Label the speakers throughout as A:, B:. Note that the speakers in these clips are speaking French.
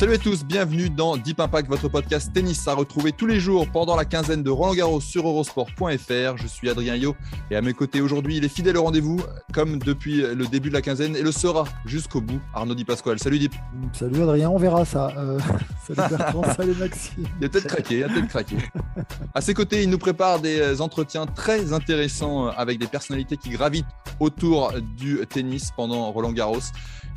A: Salut à tous, bienvenue dans Deep Impact, votre podcast tennis à retrouver tous les jours pendant la quinzaine de Roland Garros sur eurosport.fr. Je suis Adrien Yo et à mes côtés aujourd'hui, il est fidèle au rendez-vous comme depuis le début de la quinzaine et le sera jusqu'au bout. Arnaud Di Pasquale. Salut Dip.
B: Salut Adrien, on verra ça. Euh, salut Bertrand, salut Maxime.
A: Il a peut-être craqué, il a peut-être craqué. À ses côtés, il nous prépare des entretiens très intéressants avec des personnalités qui gravitent autour du tennis pendant Roland Garros.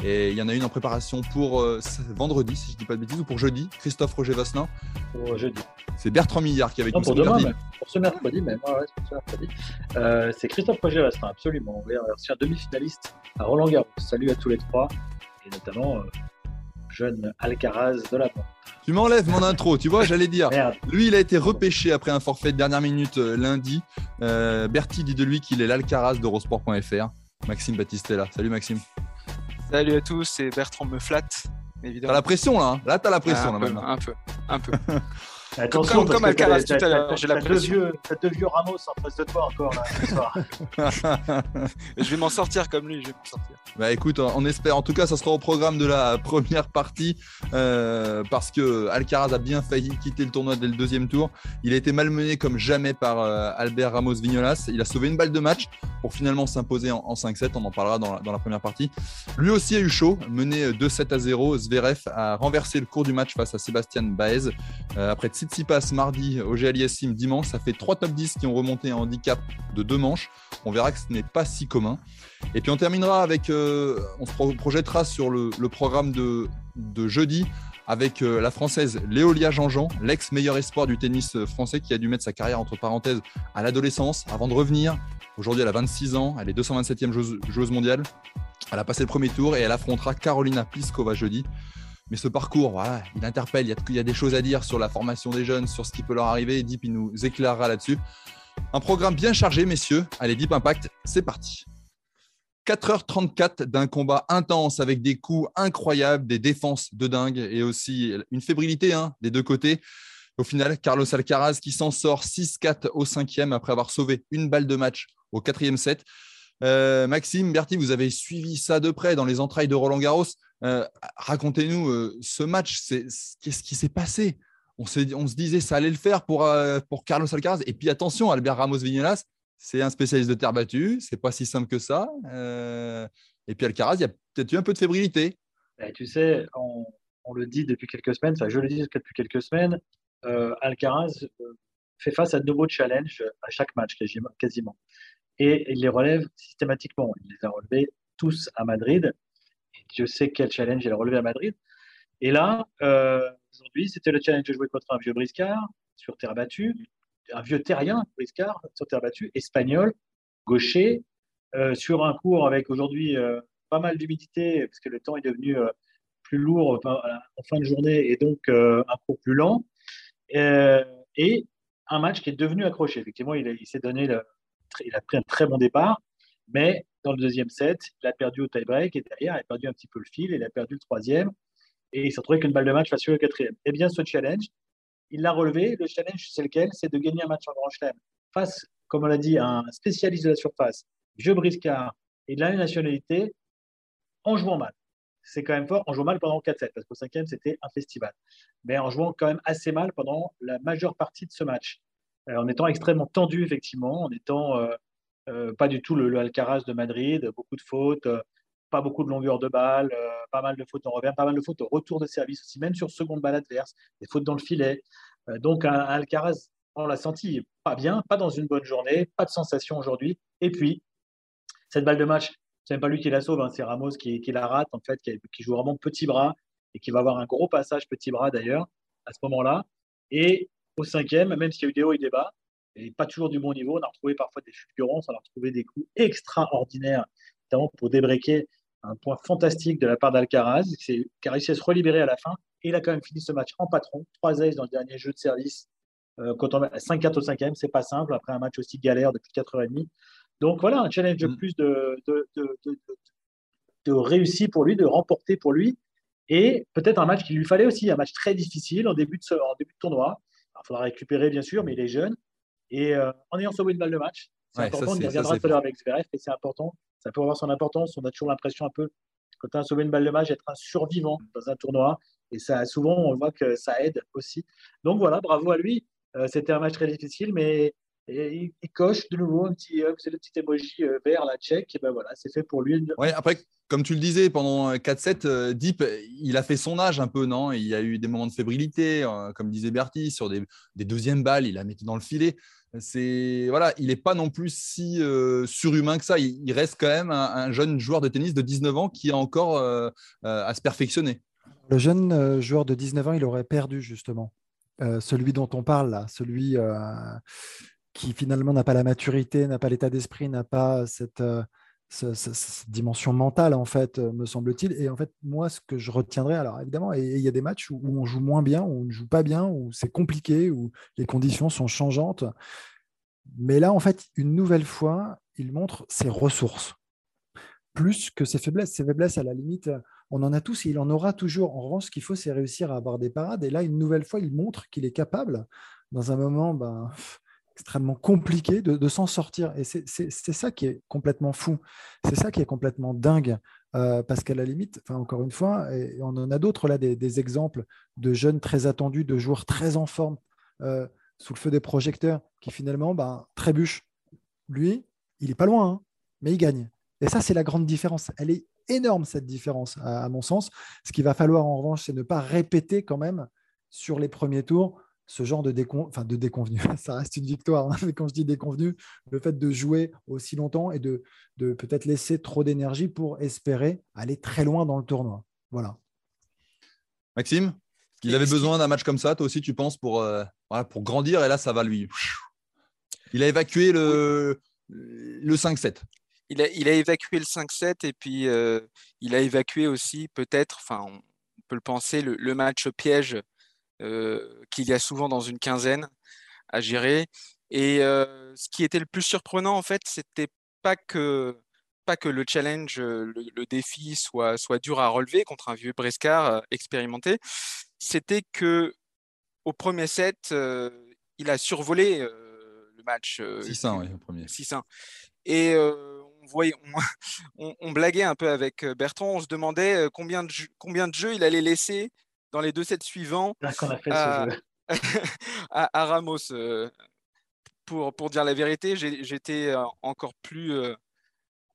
A: Et il y en a une en préparation pour euh, vendredi, si je ne dis pas de bêtises, ou pour jeudi. Christophe Roger Vasselin.
C: Pour jeudi.
A: C'est Bertrand Millard qui est avec
C: non,
A: nous.
C: Pour demain, pour ce mercredi même. Ouais, ouais, pour ce mercredi. Euh, c'est Christophe Roger Vasselin, absolument. On a reçu un demi-finaliste à Roland Garros. Salut à tous les trois, et notamment euh, jeune Alcaraz de la Pente.
A: Tu m'enlèves mon intro, tu vois, j'allais dire.
C: Merde.
A: Lui, il a été repêché après un forfait de dernière minute euh, lundi. Euh, Bertie dit de lui qu'il est l'Alcaraz d'Eurosport.fr. Maxime Battistella. Salut Maxime.
D: Salut à tous, et Bertrand me flatte,
A: T'as
D: évidemment.
A: la pression là, hein là t'as la pression
D: un,
A: là
D: peu,
A: maintenant.
D: un peu, un peu.
C: Attention,
D: comme-
C: parce
D: comme
C: que
D: Alcaraz tout à l'heure, j'ai la
C: t'as deux vieux- T'as deux vieux Ramos en face de toi encore là, ce soir.
D: je vais m'en sortir comme lui, je vais m'en sortir.
A: Bah écoute, on espère. En tout cas, ça sera au programme de la première partie euh, parce que Alcaraz a bien failli quitter le tournoi dès le deuxième tour. Il a été malmené comme jamais par euh, Albert Ramos Vignolas. Il a sauvé une balle de match pour finalement s'imposer en, en 5-7. On en parlera dans la, dans la première partie. Lui aussi a eu chaud, mené 2-7 à 0. Zverev a renversé le cours du match face à Sébastien Baez. Euh, après Tsitsipas mardi, Auger Aliassime dimanche, ça fait trois top 10 qui ont remonté en handicap de deux manches. On verra que ce n'est pas si commun. Et puis on terminera avec, euh, on se pro- projettera sur le, programme de, de jeudi avec euh, la française Léolia Jean-Jean, l'ex-meilleur espoir du tennis français qui a dû mettre sa carrière entre parenthèses à l'adolescence avant de revenir. Aujourd'hui, elle a 26 ans, elle est 227e joueuse, joueuse mondiale. Elle a passé le premier tour et elle affrontera Carolina Pliskova jeudi. Mais ce parcours, il interpelle, il y, a, y a des choses à dire sur la formation des jeunes, sur ce qui peut leur arriver. Deep, il nous éclairera là-dessus. Un programme bien chargé, messieurs. Allez, Deep Impact, c'est parti. 4h34 d'un combat intense avec des coups incroyables, des défenses de dingue et aussi une fébrilité hein, des deux côtés. Au final, Carlos Alcaraz qui s'en sort 6-4 au cinquième après avoir sauvé une balle de match au quatrième set. Euh, Maxime, Bertie, vous avez suivi ça de près dans les entrailles de Roland Garros. Euh, Racontez-nous euh, ce match, qu'est-ce qui s'est passé? On, se disait ça allait le faire pour, pour Carlos Alcaraz. Et puis attention, Albert Ramos Vignolas, c'est un spécialiste de terre battue, c'est pas si simple que ça. Et puis Alcaraz, il y a peut-être eu un peu de fébrilité.
C: Et tu sais, on, on le dit depuis quelques semaines, enfin je le dis depuis quelques semaines, Alcaraz fait face à de nouveaux challenges à chaque match quasiment. Et il les relève systématiquement. Il les a relevés tous à Madrid. Et Dieu sait quel challenge il a relevé à Madrid. Et là, euh, aujourd'hui, c'était le challenge de jouer contre un vieux briscard sur terre battue, un vieux terrien briscard sur terre battue, espagnol, gaucher, euh, sur un cours avec aujourd'hui euh, pas mal d'humidité, parce que le temps est devenu plus lourd en fin de journée et donc un cours plus lent. Et un match qui est devenu accroché. Effectivement, il, il s'est donné le, il a pris un très bon départ, mais dans le deuxième set, il a perdu au tie-break et derrière, il a perdu un petit peu le fil, il a perdu le troisième et il s'est retrouvé qu'une balle de match face au quatrième. Eh bien, ce challenge, il l'a relevé. Le challenge, c'est lequel? C'est de gagner un match en Grand Chelem face, comme on l'a dit, à un spécialiste de la surface, vieux briscard et de la nationalité, en jouant mal. C'est quand même fort, en jouant mal pendant 4 sets, parce qu'au cinquième, c'était un festival. Mais en jouant quand même assez mal pendant la majeure partie de ce match. Euh, en étant extrêmement tendu, effectivement, en étant euh, euh, pas du tout le, Alcaraz de Madrid, beaucoup de fautes, pas beaucoup de longueur de balle, pas mal de fautes en revers, pas mal de fautes au retour de service aussi, même sur seconde balle adverse, des fautes dans le filet. Donc, un, Alcaraz, on l'a senti pas bien, pas dans une bonne journée, pas de sensation aujourd'hui. Et puis, cette balle de match, c'est même pas lui qui la sauve, hein, c'est Ramos qui, qui la rate, en fait, qui, qui joue vraiment petit bras et qui va avoir un gros passage petit bras d'ailleurs à ce moment-là. Et au cinquième, même s'il y a eu des hauts et des bas, et pas toujours du bon niveau. On a retrouvé parfois des fulgurances, on a retrouvé des coups extraordinaires, notamment pour débreaker un point fantastique de la part d'Alcaraz, qui a réussi à se relibérer à la fin. Et il a quand même fini ce match en patron, 3 aces dans le dernier jeu de service. Euh, quand on 5-4 au 5e, c'est pas simple après un match aussi galère depuis 4h30. Donc voilà, un challenge de mm. plus de, de, de, de, réussi pour lui, de remporter pour lui. Et peut-être un match qu'il lui fallait aussi, un match très difficile en début de, en début de tournoi. Il faudra récupérer, bien sûr, mais il est jeune. Et euh, en ayant sauvé une balle de match, c'est important. il reviendra tout à l'heure avec Zverev, et c'est important. Ça peut avoir son importance. On a toujours l'impression un peu, quand tu as sauvé une balle de match, d'être un survivant dans un tournoi. Et ça, souvent, on voit que ça aide aussi. Donc voilà, bravo à lui. Euh, c'était un match très difficile, mais il, coche de nouveau un petit, c'est le petit emoji euh, vert, la tchèque. Et ben voilà, c'est fait pour lui.
A: Ouais, après, comme tu le disais, pendant 4-7, Deep, il a fait son âge un peu, non? Il y a eu des moments de fébrilité, comme disait Bertie, sur des, des deuxièmes balles, il a mis dans le filet c'est voilà, il n'est pas non plus si euh, surhumain que ça. Il, reste quand même un, jeune joueur de tennis de 19 ans qui a encore euh, euh, à se perfectionner.
B: Le jeune joueur de 19 ans, il aurait perdu justement. celui dont on parle là, celui qui finalement n'a pas la maturité, n'a pas l'état d'esprit, n'a pas cette, cette, dimension mentale, en fait, me semble-t-il. Et en fait, moi, ce que je retiendrai, alors évidemment, il y a des matchs où, on joue moins bien, où on ne joue pas bien, où c'est compliqué, où les conditions sont changeantes. Mais là, en fait, une nouvelle fois, il montre ses ressources, plus que ses faiblesses. Ses faiblesses, à la limite, on en a tous et il en aura toujours. En revanche, ce qu'il faut, c'est réussir à avoir des parades. Et là, une nouvelle fois, il montre qu'il est capable, dans un moment, ben, extrêmement compliqué de, s'en sortir. Et c'est ça qui est complètement fou. C'est ça qui est complètement dingue. Euh, parce qu'à la limite, encore une fois, et on en a d'autres là, des, exemples de jeunes très attendus, de joueurs très en forme, euh, sous le feu des projecteurs, qui finalement ben, trébuchent. Lui, il est pas loin, hein, mais il gagne. Et ça, c'est la grande différence. Elle est énorme, cette différence, à, à mon sens. Ce qu'il va falloir, en revanche, c'est ne pas répéter quand même sur les premiers tours ce genre de, décon... enfin, de déconvenu. Ça reste une victoire, hein, mais quand je dis déconvenu, le fait de jouer aussi longtemps et de, de peut-être laisser trop d'énergie pour espérer aller très loin dans le tournoi. Voilà.
A: Maxime, il avait besoin d'un match comme ça, toi aussi, tu penses, pour, euh, pour grandir, et là, ça va lui. Il a évacué le, le 5-7.
D: Il a, il a, évacué le 5-7 et puis euh, il a évacué aussi peut-être, enfin on peut le penser, le, le match piège euh, qu'il y a souvent dans une quinzaine à gérer. Et euh, ce qui était le plus surprenant, en fait, c'était pas que pas que le challenge, euh, le, défi soit, soit dur à relever contre un vieux Brescar expérimenté, c'était que au premier set, il a survolé le match.
A: 6-1, oui, au premier.
D: 6-1. Et on, voyait, on, on, blaguait un peu avec Bertrand, on se demandait combien de, combien de jeux il allait laisser dans les deux sets suivants à, Ramos. Euh, pour, pour dire la vérité, j'étais euh, encore plus, euh,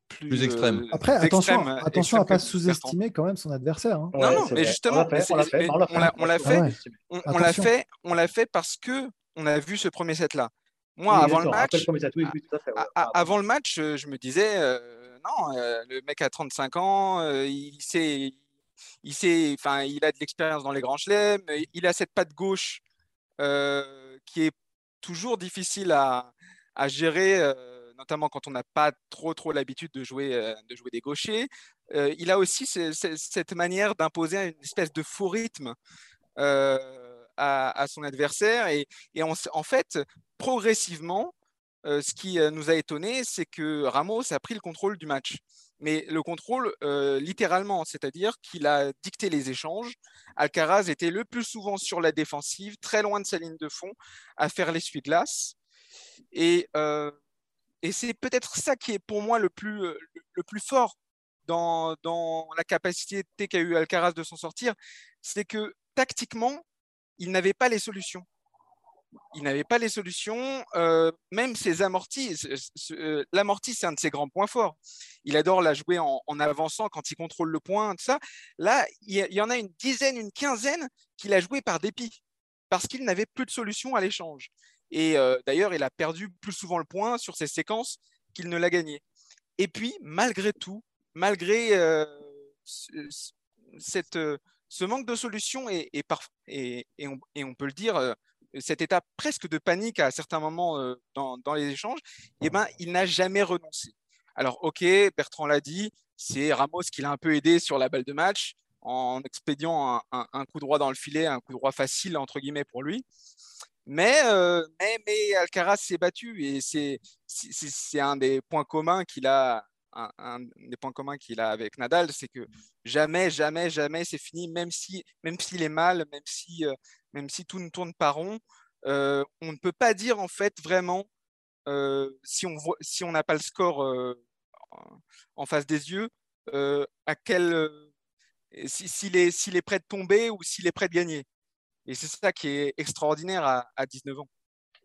A: plus, extrême.
B: Après, attention, attention à ne pas sous-estimer quand même son adversaire. Hein.
D: non, non, mais justement, on l'a fait, on l'a fait, on l'a fait parce que on a vu ce premier set là. Moi, avant, le match, avant le match, je me disais, non, le mec a 35 ans, il sait, il, a de l'expérience dans les grands chelems, il a cette patte gauche euh, qui est toujours difficile à, gérer, euh, notamment quand on n'a pas trop, trop l'habitude de jouer, euh, de jouer des gauchers. il a aussi cette manière d'imposer une espèce de faux rythme. À, son adversaire et, en fait progressivement ce qui nous a étonné c'est que Ramos a pris le contrôle du match mais le contrôle euh, littéralement, c'est-à-dire qu'il a dicté les échanges. Alcaraz était le plus souvent sur la défensive, très loin de sa ligne de fond, à faire l'essuie-glace. Et, euh, et c'est peut-être ça qui est pour moi le plus, euh, le plus fort dans, dans la capacité qu'a eu Alcaraz de s'en sortir, c'est que tactiquement, il n'avait pas les solutions il n'avait pas les solutions, euh, même ses amortis. Euh, l'amorti, c'est un de ses grands points forts. Il adore la jouer en, avançant quand il contrôle le point, tout ça. Là, il y, en a une dizaine, une quinzaine qu'il a joué par dépit, parce qu'il n'avait plus de solution à l'échange. Et euh, d'ailleurs, il a perdu plus souvent le point sur ces séquences qu'il ne l'a gagné. Et puis, malgré tout, malgré cette, ce manque de solution, et, et, et, on, et on, peut le dire, cet état presque de panique à certains moments dans, dans, les échanges, eh ben, il n'a jamais renoncé. Alors, ok, Bertrand l'a dit, c'est Ramos qui l'a un peu aidé sur la balle de match en expédiant un, coup droit dans le filet, un coup droit facile entre guillemets pour lui. Mais, mais, mais Alcaraz s'est battu et c'est un des points communs qu'il a un, des points communs qu'il a avec Nadal, c'est que jamais, jamais, jamais c'est fini, même si, même s'il est mal, même si, euh, tout ne tourne pas rond, euh, on ne peut pas dire en fait vraiment euh, si on si n'a pas le score en face des yeux, à quel, s'il est, s'il est prêt de tomber ou s'il est prêt de gagner. Et c'est ça qui est extraordinaire à, à 19 ans.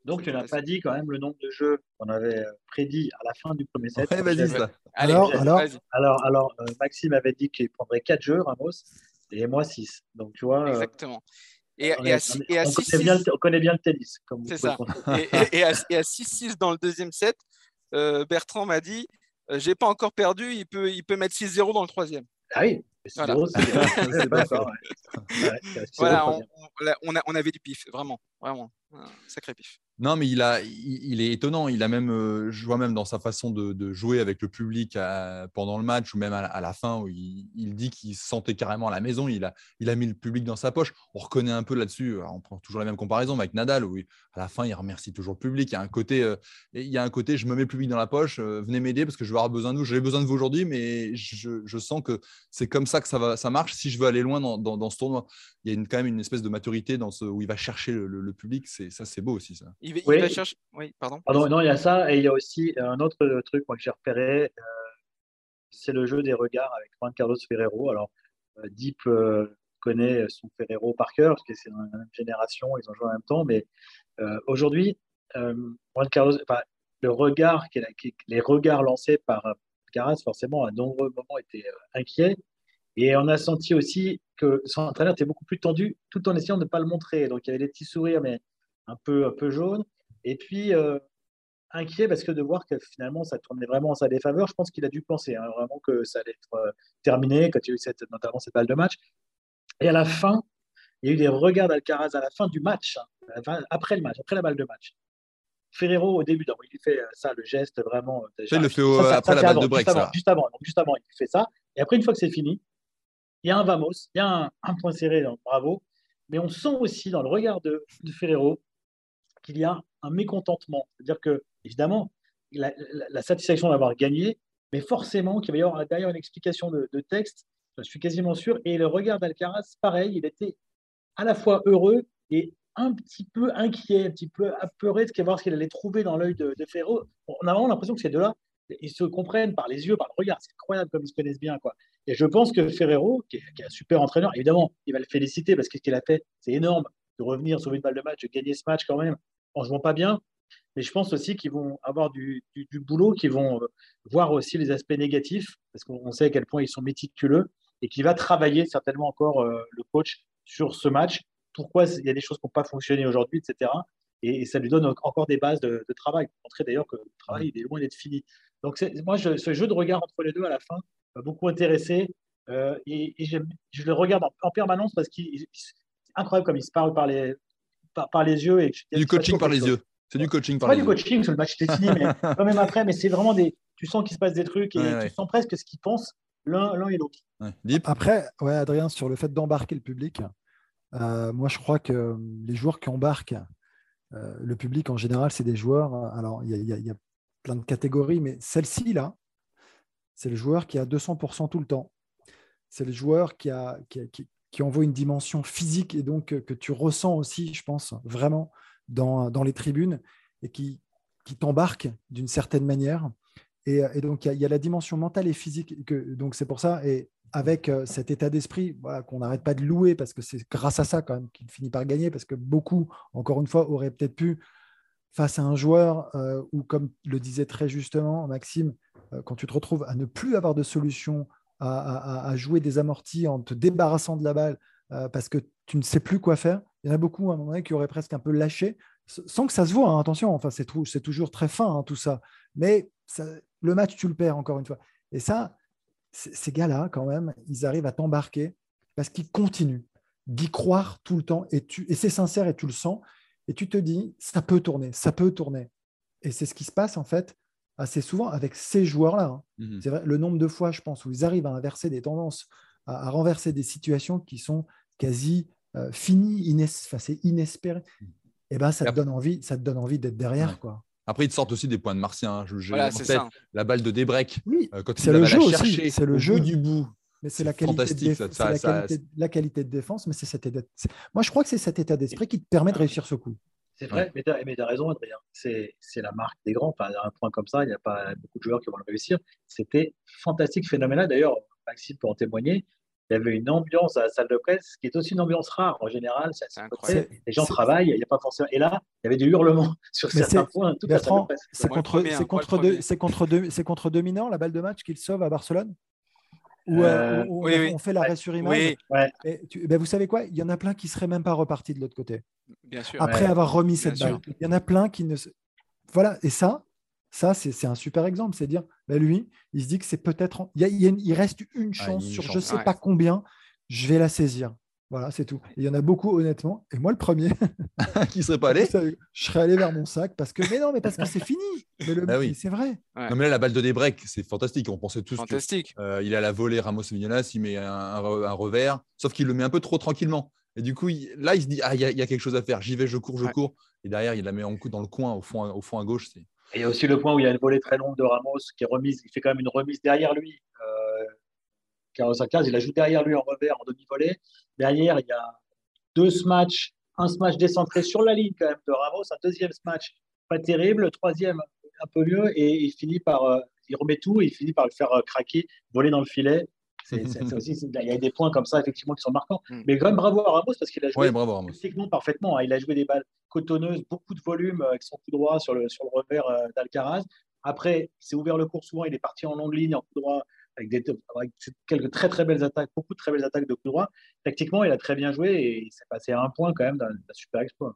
C: Donc, tu n'as pas dit quand même le nombre de jeux qu'on avait euh, prédit à la fin du premier set.
B: alors, alors,
C: alors, alors euh, Maxime avait dit qu'il prendrait 4 jeux, Ramos, et moi 6. Donc, tu vois.
D: Euh, Exactement. Et, on, et à,
C: on, connaît bien, on, connaît bien, le tennis.
D: C'est ça. et, à, 6-6 dans le deuxième set, Bertrand m'a dit J'ai pas encore perdu, il peut, il peut mettre 6-0 dans le troisième.
C: Ah oui, voilà,
D: on, on, avait du pif, vraiment, vraiment, un sacré pif.
A: Non, mais il, a, il, est étonnant. Il a même, euh, je vois même dans sa façon de, jouer avec le public pendant le match ou même à, la fin où il, dit qu'il se sentait carrément à la maison. Il a, il a mis le public dans sa poche. On reconnaît un peu là-dessus. On prend toujours la même comparaison avec Nadal où à la fin il remercie toujours le public. Il y a un côté, euh, il y a un côté, je me mets le public dans la poche. Euh, venez m'aider parce que je vais avoir besoin de vous. J'ai besoin de vous aujourd'hui, mais je, sens que c'est comme ça que ça va, ça marche. Si je veux aller loin dans, ce tournoi, il y a quand même une espèce de maturité dans ce où il va chercher le, le public. C'est ça, c'est beau aussi ça.
D: Il, va chercher. Oui, pardon.
C: Non, il y a ça. Et il y a aussi un autre truc moi, que j'ai repéré. Euh, c'est le jeu des regards avec Juan Carlos Ferrero. Alors, euh, Deep euh, connaît son Ferrero par cœur, parce que c'est dans la même génération, ils ont joué en même temps. Mais aujourd'hui, Juan Carlos, le regard, les regards lancés par Caras, forcément, à nombreux moments étaient inquiets. Et on a senti aussi que son entraîneur était beaucoup plus tendu, tout en essayant de ne pas le montrer. Donc il y avait des petits sourires, mais un peu, un peu jaunes. Et puis, euh, inquiet parce que de voir que finalement ça tournait vraiment en sa défaveur, je pense qu'il a dû penser hein, vraiment que ça allait être euh, terminé quand il y a eu cette, notamment cette balle de match. Et à la fin, il y a eu des regards d'Alcaraz à la fin du match, hein, après le match, après la balle de match. Ferrero, au début, il fait euh, ça, le geste vraiment.
A: il le fait après la balle de break.
C: Juste avant, juste avant, juste avant, il fait ça. Et après, une fois que c'est fini, il y a un vamos, il y a un, point serré, bravo. Mais on sent aussi dans le regard de, de Ferrero qu'il y a un mécontentement. C'est-à-dire que, évidemment, la, satisfaction d'avoir gagné, mais forcément qu'il va y avoir derrière une explication de, texte, je suis quasiment sûr. Et le regard d'Alcaraz, pareil, il était à la fois heureux et un petit peu inquiet, un petit peu apeuré de voir ce qu'il allait trouver dans l'œil de, de Ferro. On a vraiment l'impression que ces deux-là, ils se comprennent par les yeux, par le regard. C'est incroyable comme ils se connaissent bien. Quoi. Et je pense que Ferrero, qui est, un super entraîneur, évidemment, il va le féliciter parce que ce qu'il a fait, c'est énorme de revenir sur une balle de match, de gagner ce match quand même en jouant pas bien. Mais je pense aussi qu'ils vont avoir du, boulot, qu'ils vont euh, voir aussi les aspects négatifs, parce qu'on sait à quel point ils sont méticuleux, et qu'il va travailler certainement encore euh, le coach sur ce match. Pourquoi il y a des choses qui n'ont pas fonctionné aujourd'hui, etc. Et, ça lui donne encore des bases de, travail. Pour montrer d'ailleurs que le travail est loin d'être fini. Donc moi, ce jeu de regard entre les deux à la fin m'a beaucoup intéressé. Euh, et, je le regarde en, permanence parce qu'il c'est incroyable comme il se parle par les, par, les yeux. Et
A: du coaching par les yeux. C'est du coaching par
C: pas
A: les
C: du coaching, sur le match était fini, mais quand même après, mais c'est vraiment des. Tu sens qu'il se passe des trucs et tu sens presque ce qu'ils pensent l'un et l'autre.
B: Après, ouais, Adrien, sur le fait d'embarquer le public, euh, moi je crois que les joueurs qui embarquent euh, le public en général, c'est des joueurs. Alors, il y, a plein de catégories, mais celle-ci, là, c'est le joueur qui a 200% tout le temps. C'est le joueur qui, a, qui, envoie une dimension physique et donc euh, que tu ressens aussi, je pense, vraiment dans, dans les tribunes et qui, qui t'embarque d'une certaine manière. Et, euh, donc, il y, a la dimension mentale et physique. Que, donc, c'est pour ça. Et avec euh, cet état d'esprit qu'on n'arrête pas de louer, parce que c'est grâce à ça quand même qu'il finit par gagner, parce que beaucoup, encore une fois, auraient peut-être pu, face à un joueur, ou comme le disait très justement Maxime, quand tu te retrouves à ne plus avoir de solution à, jouer des amortis en te débarrassant de la balle euh, parce que tu ne sais plus quoi faire. Il y en a beaucoup à un moment donné qui auraient presque un peu lâché, sans que ça se voit. Hein, attention, enfin, c'est, toujours très fin hein, tout ça. Mais le match, tu le perds encore une fois. Et ça, ces gars-là, quand même, ils arrivent à t'embarquer parce qu'ils continuent d'y croire tout le temps. Et c'est sincère et tu le sens. Et tu te dis, ça peut tourner, ça peut tourner. Et c'est ce qui se passe en fait assez souvent avec ces joueurs-là. Hein.
A: Mhm.
B: C'est vrai, le nombre de fois, je pense, où ils arrivent à inverser des tendances, à, à renverser des situations qui sont quasi euh, finies, ines- enfin, c'est inespéré. Et ben, ça
A: Et
B: te
A: après-
B: donne envie, ça te donne envie d'être derrière,
A: Ouais.
B: quoi.
A: Après, ils te sortent aussi des points de martien. hein. Je, j'ai
D: Voilà,
A: en tête
D: ça.
A: La balle de Débrec,
B: Oui,
A: euh, quand
B: C'est le jeu
A: la
B: aussi,
A: chercher
B: c'est le jeu.
A: du bout.
B: Mais c'est la qualité,
A: ça, ça-
B: la,
A: ça-
B: qualité, la qualité de défense, mais c'est cet état. Moi, je crois que c'est cet état d'esprit qui te permet de réussir ce coup.
C: C'est vrai, mais tu as, raison, Adrien. C'est la marque des grands. Enfin, à un point comme ça, il n'y a pas beaucoup de joueurs qui vont le réussir. C'était fantastique, phénoménal. D'ailleurs, Maxime peut en témoigner. Il y avait une ambiance à la salle de presse qui est aussi une ambiance rare. En général, c'est
D: incroyable.
C: Les gens travaillent, il n'y a pas forcément. Et là, il y avait des hurlements sur
B: Mais
C: certains points. Toute
B: Bertrand, c'est contre, mineurs la balle de match qu'il sauve à Barcelone? Ou
C: Euh,
D: oui, oui.
B: on fait l'arrêt sur image.
D: Oui,
C: Ouais,
B: Et tu- ben, vous savez quoi? Il y en a plein qui seraient même pas repartis de l'autre côté
D: bien sûr.
B: après avoir remis cette balle. Il y en a plein qui ne. Voilà. Et ça, ça c'est un super exemple. C'est dire, ben, lui, il se dit que c'est peut-être. Il, reste une chance
A: une
B: sur
A: chance.
B: je sais
D: Ouais.
B: pas combien. Je vais la saisir. Voilà, c'est tout. Et il y en a beaucoup, honnêtement. Et moi, le premier,
A: qui serait pas allé
B: je serais allé vers mon sac parce que. Mais non, mais parce que c'est fini. Mais le-
A: oui.
B: mais c'est vrai.
D: Ouais.
A: Non, mais là, la balle de Débrec, c'est fantastique. On pensait tous que
D: Fantastique.
A: Euh, il a la volée Ramos Vignolas, il met un, un re- un revers, sauf qu'il le met un peu trop tranquillement. Et du coup, il- là, il se dit Ah, il y, a- il y a quelque chose à faire. J'y vais, je cours, je
D: Ouais.
A: cours. Et derrière, il la met en coup dans le coin, au fond, au fond à gauche.
C: Et il y a aussi le point où il y a une volée très longue de Ramos qui est remise. Il fait quand même une remise derrière lui. Euh, Carlos Alcaraz, il la joue derrière lui en revers, en demi-volée. Derrière, il y a deux smash, un smash décentré sur la ligne quand même de Ramos, un deuxième smash pas terrible, le troisième un peu mieux, et il finit par, euh, il remet tout et il finit par le faire euh, craquer, voler dans le filet. C'est, c'est- c'est aussi, c'est- il y a des points comme ça effectivement qui sont marquants.
D: Mm.
C: Mais quand même bravo à Ramos parce qu'il a joué
A: Ouais.
C: Techniquement, parfaitement. hein. Il a joué des balles cotonneuses, beaucoup de volume euh, avec son coup droit sur le, sur le revers d'Alcaraz. Après, il s'est ouvert le cours souvent. Il est parti en longue ligne, en coup droit, avec, quelques très très belles attaques, beaucoup de très belles attaques de coup droit. Tactiquement, il a très bien joué et il s'est passé à un point quand même d'un super exploit.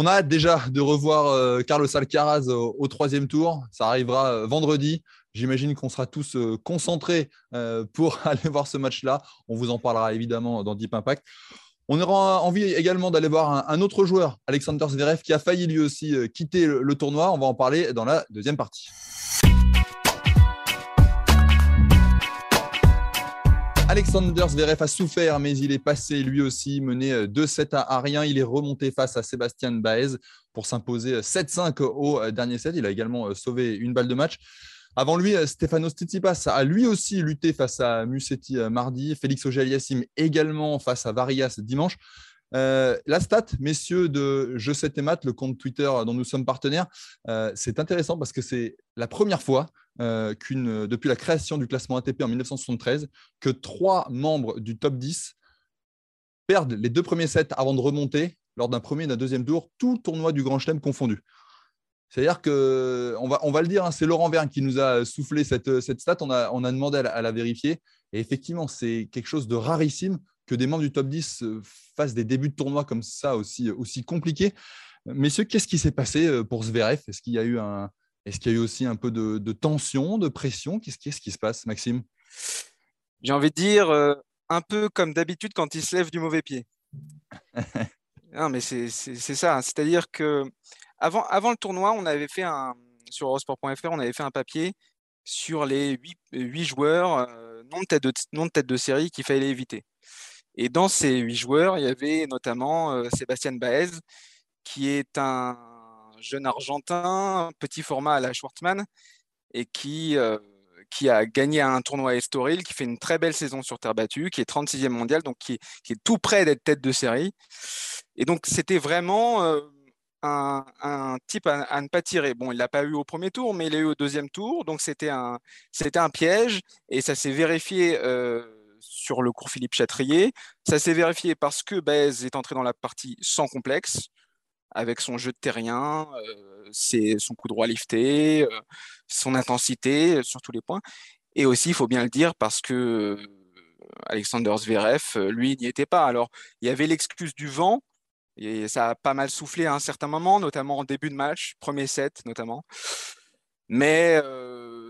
A: On a hâte déjà de revoir euh, Carlos Alcaraz au, troisième tour. Ça arrivera euh, vendredi. J'imagine qu'on sera tous euh, concentrés pour aller voir ce match-là. On vous en parlera évidemment dans Deep Impact. On aura envie également d'aller voir un, autre joueur, Alexander Zverev, qui a failli lui aussi quitter le tournoi. On va en parler dans la deuxième partie. Alexander Zverev a souffert, mais il est passé lui aussi, mené euh, 2-7 à rien. Il est remonté face à Sébastien Baez pour s'imposer euh, 7-5 au euh, dernier set. Il a également euh, sauvé une balle de match. Avant lui, euh, Stefanos Tsitsipas a lui aussi lutté face à Musetti euh, mardi. Félix Auger-Aliassime également face à Varias dimanche. Euh, la stat, messieurs, de Je sais tes maths, le compte Twitter dont nous sommes partenaires, euh, c'est intéressant parce que c'est la première fois euh, qu'une, depuis la création du classement ATP en 1973, que trois membres du top 10 perdent les deux premiers sets avant de remonter lors d'un premier et d'un deuxième tour, tout tournoi du Grand Chelem confondu. C'est-à-dire que, on va, on va le dire, hein, c'est Laurent Verne qui nous a soufflé cette, cette stat, on a, on a demandé à la, vérifier, et effectivement, c'est quelque chose de rarissime que des membres du top 10 euh, fassent des débuts de tournoi comme ça aussi, aussi compliqués. Messieurs, qu'est-ce qui s'est passé euh, pour Zverev? Est-ce qu'il y a eu un, est-ce qu'il y a eu aussi un peu de, de tension, de pression? Qu'est-ce qui se passe, Maxime?
D: J'ai envie de dire euh, un peu comme d'habitude quand il se lève du mauvais pied. non, mais c'est ça. hein. C'est-à-dire que avant, avant le tournoi, on avait fait un sur Eurosport.fr, on avait fait un papier sur les huit, huit joueurs euh, non, de tête de, non de tête de série qu'il fallait éviter. Et dans ces huit joueurs, il y avait notamment euh, Sébastien Baez, qui est un jeune Argentin, petit format à la Schwartzmann, et qui, euh, a gagné un tournoi Estoril, qui fait une très belle saison sur terre battue, qui est 36e mondial, donc qui est, tout près d'être tête de série. Et donc, c'était vraiment euh, un, un type à, à ne pas tirer. Bon, il l'a pas eu au premier tour, mais il l'a eu au deuxième tour, donc c'était un, c'était un piège, et ça s'est vérifié euh, sur le cours Philippe Chatrier. Ça s'est vérifié parce que Baez est entré dans la partie sans complexe, avec son jeu de terrien, euh, son coup droit lifté, euh, son intensité sur tous les points. Et aussi, il faut bien le dire, parce que Alexander Zverev, euh, lui, n'y était pas. Alors, il y avait l'excuse du vent, et ça a pas mal soufflé à un certain moment, notamment en début de match, premier set notamment. Mais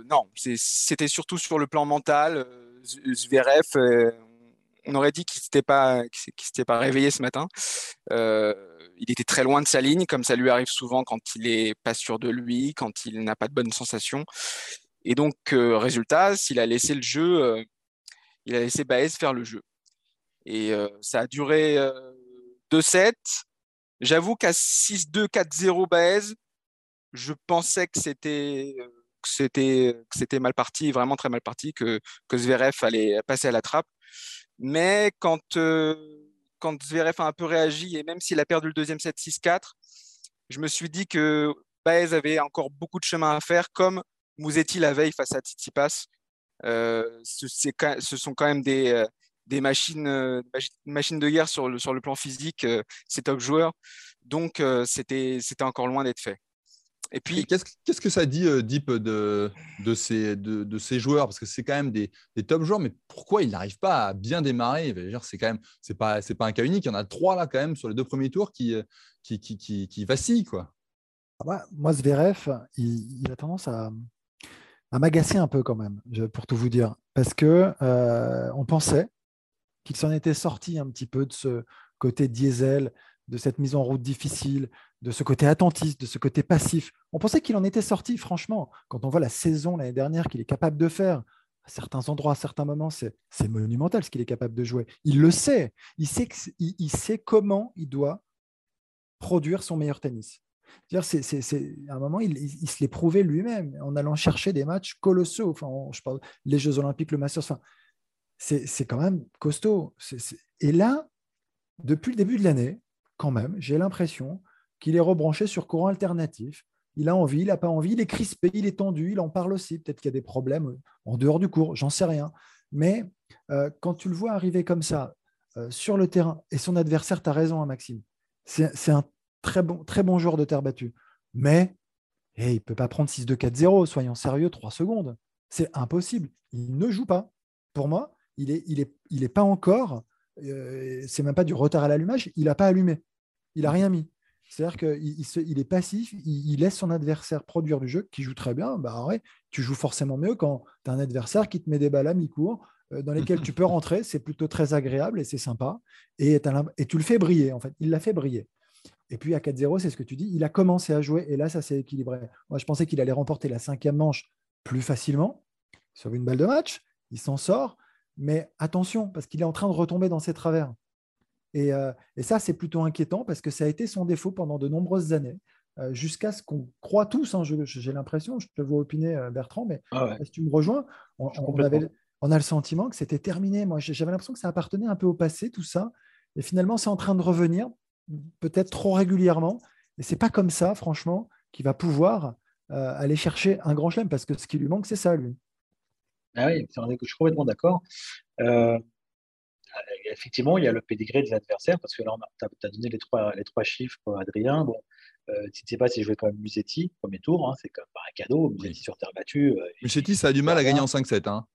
D: non, c'était surtout sur le plan mental. Zverev, on aurait dit qu'il pas, s'était pas réveillé ce matin. Euh, il était très loin de sa ligne, comme ça lui arrive souvent quand il est pas sûr de lui, quand il n'a pas de bonnes sensations. Et donc, euh, résultat, s'il a laissé le jeu, euh, il a laissé Baez faire le jeu. Et ça a duré 2-7. J'avoue qu'à 6-2, 4-0 Baez, je pensais que c'était mal parti, vraiment très mal parti, que, que Zverev allait passer à la trappe. Mais quand, euh, quand Zverev a un peu réagi, et même s'il a perdu le deuxième set 6-4, je me suis dit que Baez avait encore beaucoup de chemin à faire, comme Mouzetti la veille face à Tsitsipas. Euh, ce, sont quand même des, euh, machines, machines de guerre sur le, sur le plan physique, ces top joueurs. Donc, c'était encore loin d'être fait.
A: Et puis, qu'est-ce, que ça dit, euh, Deep, de, de, ces, de, ces joueurs? Parce que c'est quand même des, top joueurs, mais pourquoi ils n'arrivent pas à bien démarrer? C'est quand même, c'est pas, c'est pas un cas unique. Il y en a trois là quand même sur les deux premiers tours qui, euh, qui, qui, qui, vacillent, quoi.
B: Ah moi, Zverev, il, il a tendance à, à m'agacer un peu quand même, pour tout vous dire, parce que euh, on pensait qu'il s'en était sorti un petit peu de ce côté diesel, de cette mise en route difficile, de ce côté attentiste, de ce côté passif. On pensait qu'il en était sorti, franchement. Quand on voit la saison l'année dernière qu'il est capable de faire, à certains endroits, à certains moments, c'est monumental ce qu'il est capable de jouer. Il le sait. Il sait, il, sait comment il doit produire son meilleur tennis. C'est, à un moment, il, se l'est prouvé lui-même en allant chercher des matchs colossaux. Enfin, je parle les Jeux Olympiques, le Masters. Enfin, c'est, quand même costaud. Et là, depuis le début de l'année, quand même, j'ai l'impression qu'il est rebranché sur courant alternatif. Il a envie, il n'a pas envie, il est crispé, il est tendu, il en parle aussi. Peut-être qu'il y a des problèmes en dehors du cours, j'en sais rien. Mais euh, quand tu le vois arriver comme ça euh, sur le terrain, et son adversaire, tu as raison, hein, Maxime, c'est un très bon, très bon joueur de terre battue. Mais il ne peut pas prendre 6-2-4-0, soyons sérieux, 3 secondes. C'est impossible. Il ne joue pas. Pour moi, il n'est est pas encore, euh, c'est même pas du retard à l'allumage, il n'a pas allumé. Il n'a rien mis. C'est-à-dire qu'il il, est passif, il, laisse son adversaire produire du jeu, qui joue très bien. Bah, tu joues forcément mieux quand tu as un adversaire qui te met des balles à mi-cours, euh, dans lesquelles tu peux rentrer. C'est plutôt très agréable et c'est sympa. Et, et, tu le fais briller, en fait. Il l'a fait briller. Et puis à 4-0, c'est ce que tu dis, il a commencé à jouer et là, ça s'est équilibré. Moi, je pensais qu'il allait remporter la cinquième manche plus facilement. Il sauve une balle de match, il s'en sort. Mais attention, parce qu'il est en train de retomber dans ses travers. Euh, et, ça, c'est plutôt inquiétant parce que ça a été son défaut pendant de nombreuses années, euh, jusqu'à ce qu'on croit tous, hein, j'ai l'impression, je te vois opiner, euh, Bertrand, mais ah si tu me rejoins, on, a le sentiment que c'était terminé. Moi, j'avais l'impression que ça appartenait un peu au passé, tout ça. Et finalement, c'est en train de revenir, peut-être trop régulièrement. Et c'est pas comme ça, franchement, qu'il va pouvoir aller chercher un grand chelem, parce que ce qui lui manque, c'est ça, lui.
C: Ah oui, je suis complètement d'accord. Euh, effectivement, il y a le pédigré des adversaires, parce que là, tu as, donné les trois, les trois chiffres, Adrien. Bon, euh, tu ne sais pas si je jouais quand même Musetti, premier tour, hein, c'est comme un cadeau. Musetti sur terre battue. Euh,
A: Musetti, ça a du mal à gagner en 5-7. Hein.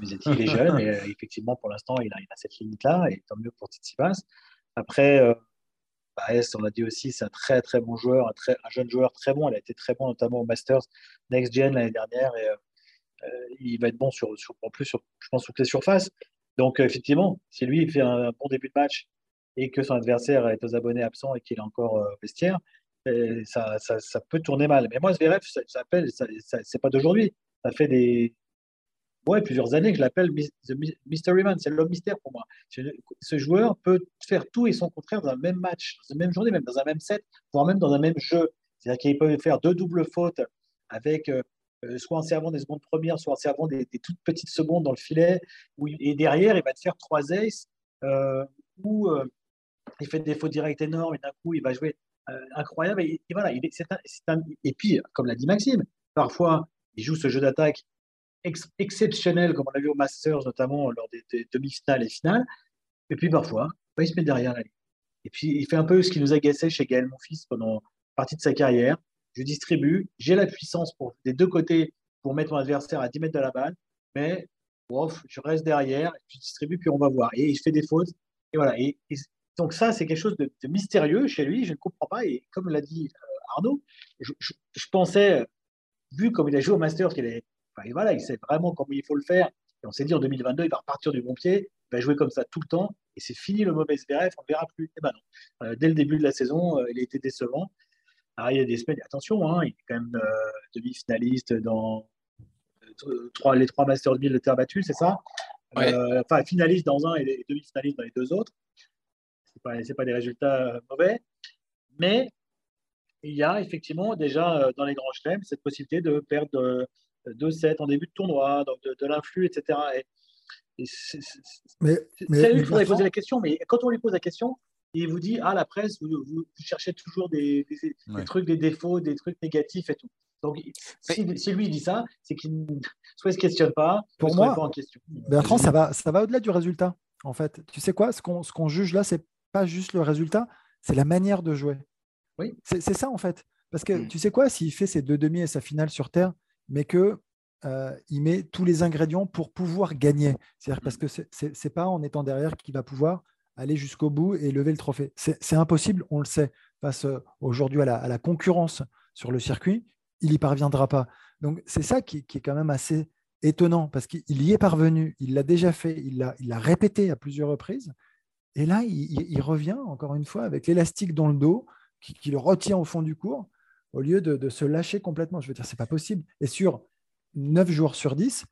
C: Musetti, il est jeune, et effectivement, pour l'instant, il a, il a cette limite-là, et tant mieux pour Tsitsipas. Après, euh, on l'a dit aussi, c'est un très très bon joueur, un, très, un, jeune joueur très bon. Il a été très bon, notamment au Masters Next Gen l'année dernière, et il va être bon sur, sur, en plus, sur, je pense, sur les surfaces. Donc, euh, effectivement, si lui fait un, bon début de match et que son adversaire est aux abonnés absents et qu'il est encore euh, vestiaire, euh, ça, ça, peut tourner mal. Mais moi, Zverev, ça, ça c'est pas d'aujourd'hui. Ça fait des ouais, plusieurs années que je l'appelle The Mystery Man. C'est l'homme mystère pour moi. Ce joueur peut faire tout et son contraire dans un même match, dans une même journée, même dans un même set, voire même dans un même jeu. C'est-à-dire qu'il peut faire deux doubles fautes avec soit en servant des secondes premières, soit en servant des, toutes petites secondes dans le filet. et derrière, il va te faire trois aces euh, où euh, il fait des faux directs énormes et d'un coup, il va jouer incroyable. Et, voilà, il et puis, comme l'a dit Maxime, parfois, il joue ce jeu d'attaque exceptionnel, comme on l'a vu au Masters, notamment lors des, demi-finales et finales. Et puis, parfois, il se met derrière la ligne. Et puis, il fait un peu ce qui nous agaçait chez Gaël Monfils pendant partie de sa carrière je distribue, j'ai la puissance pour, des deux côtés pour mettre mon adversaire à 10 mètres de la balle, mais je reste derrière, je distribue, puis on va voir. Et il fait des fautes. Et voilà. Et, donc ça, c'est quelque chose de, mystérieux chez lui, je ne comprends pas. Et comme l'a dit euh, Arnaud, je, pensais, vu comme il a joué au Masters, qu'il est, voilà, il sait vraiment comment il faut le faire. Et on s'est dit en 2022, il va repartir du bon pied. va jouer comme ça tout le temps et c'est fini le mauvais Zverev, on ne verra plus. Eh ben non. Euh, dès le début de la saison, il a été décevant. Alors, il y a des semaines, attention, hein, il est quand même demi-finaliste dans trois, les trois Masters 1000 de terre battue, c'est ça? Enfin, finaliste dans un et demi-finaliste dans les deux autres. Ce pas, pas des résultats mauvais. Mais il y a effectivement déjà dans les grands chelems cette possibilité de perdre 2-7 en début de tournoi, donc de, l'influx, etc. Et, mais, mais, il faudrait poser la question, mais quand on lui pose la question, il vous dit Ah, la presse, vous, cherchez toujours des, trucs, des défauts, des trucs négatifs et tout. Donc, si, lui dit ça, c'est qu'il soit il se questionne pas,
B: pour moi, pas en question. Bertrand, ça va, ça va au-delà du résultat. En fait, tu sais quoi Ce qu'on ce qu'on juge là, c'est pas juste le résultat, c'est la manière de jouer.
C: Oui.
B: C'est ça en fait. Parce que mm. tu sais quoi S'il fait ses deux demi et sa finale sur terre, mais que euh, il met tous les ingrédients pour pouvoir gagner. C'est-à-dire parce que ce n'est pas en étant derrière qu'il va pouvoir aller jusqu'au bout et lever le trophée. C'est impossible, on le sait, face euh, aujourd'hui à la, concurrence sur le circuit, il n'y parviendra pas. Donc c'est ça qui, est quand même assez étonnant, parce qu'il y est parvenu, il l'a déjà fait, il l'a répété à plusieurs reprises, et là, il, revient encore une fois avec l'élastique dans le dos, qui, le retient au fond du cours, au lieu de, se lâcher complètement. Je veux dire, c'est pas possible. Et sur 9 joueurs sur 10,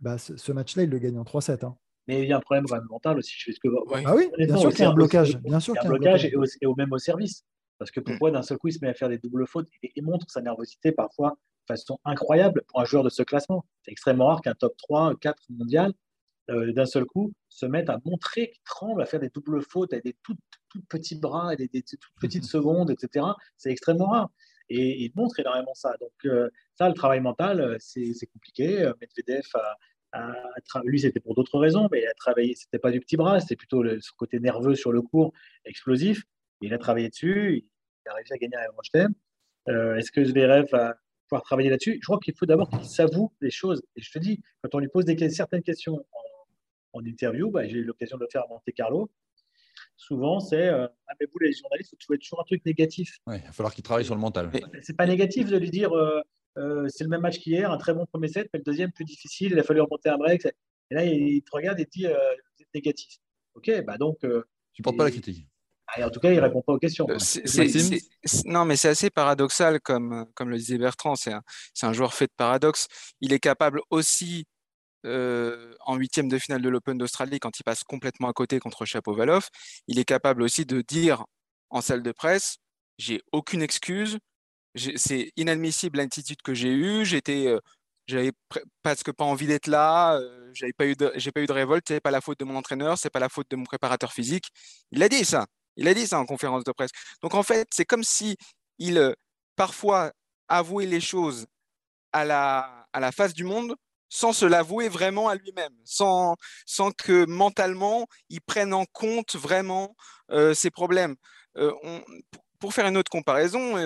B: bah, ce, match-là, il le gagne en 3-7. Hein.
C: Mais il y a un problème mental aussi. Je que...
B: Ah oui, bien sûr qu'il y a un blocage. Bien sûr
C: qu'il y a un blocage, Et, au, même au service. Parce que pourquoi d'un seul coup, il se met à faire des doubles fautes et, il montre sa nervosité parfois de façon incroyable pour un joueur de ce classement. C'est extrêmement rare qu'un top 3, 4 mondial, euh, d'un seul coup, se mette à montrer qu'il tremble, à faire des doubles fautes, avec des tout, petits bras, des, des, toutes petites secondes, etc. C'est extrêmement rare. Et il montre énormément ça. Donc, euh, ça, le travail mental, euh, c'est compliqué. Medvedev a, lui, c'était pour d'autres raisons, mais il a travaillé, c'était pas du petit bras, c'était plutôt le, son côté nerveux sur le cours, explosif. il a travaillé dessus, il a réussi à gagner un Grand Chelem. Est-ce que Zverev va pouvoir travailler là-dessus? Je crois qu'il faut d'abord qu'il s'avoue les choses. Et je te dis, quand on lui pose des, certaines questions en, interview, bah, j'ai eu l'occasion de le faire à Monte Carlo, souvent, c'est euh, ah, mais vous, les journalistes, vous trouvez toujours un truc négatif.
A: il va falloir qu'il travaille sur le mental.
C: C'est pas négatif de lui dire euh, euh, c'est le même match qu'hier, un très bon premier set, mais le deuxième plus difficile, il a fallu remonter un break. Et là, il te regarde et te dit vous êtes négatif. Ok, bah donc.
A: tu portes pas la critique.
C: Ah, en tout cas, il répond pas aux questions.
D: non, mais c'est assez paradoxal, comme, comme le disait Bertrand. C'est un, un, joueur fait de paradoxe. Il est capable aussi euh, en huitième de finale de l'Open d'Australie, quand il passe complètement à côté contre Chapovalov, il est capable aussi de dire en salle de presse j'ai aucune excuse, c'est inadmissible l'attitude que j'ai eue, j'étais, euh, j'avais presque pas envie d'être là, euh, j'avais pas eu j'ai pas eu de révolte, c'est pas la faute de mon entraîneur, c'est pas la faute de mon préparateur physique. Il a dit ça, il a dit ça en conférence de presse. Donc en fait, c'est comme si il parfois avouait les choses à la, face du monde sans se l'avouer vraiment à lui-même, sans, que mentalement il prenne en compte vraiment euh, ses problèmes. Euh, pour faire une autre comparaison,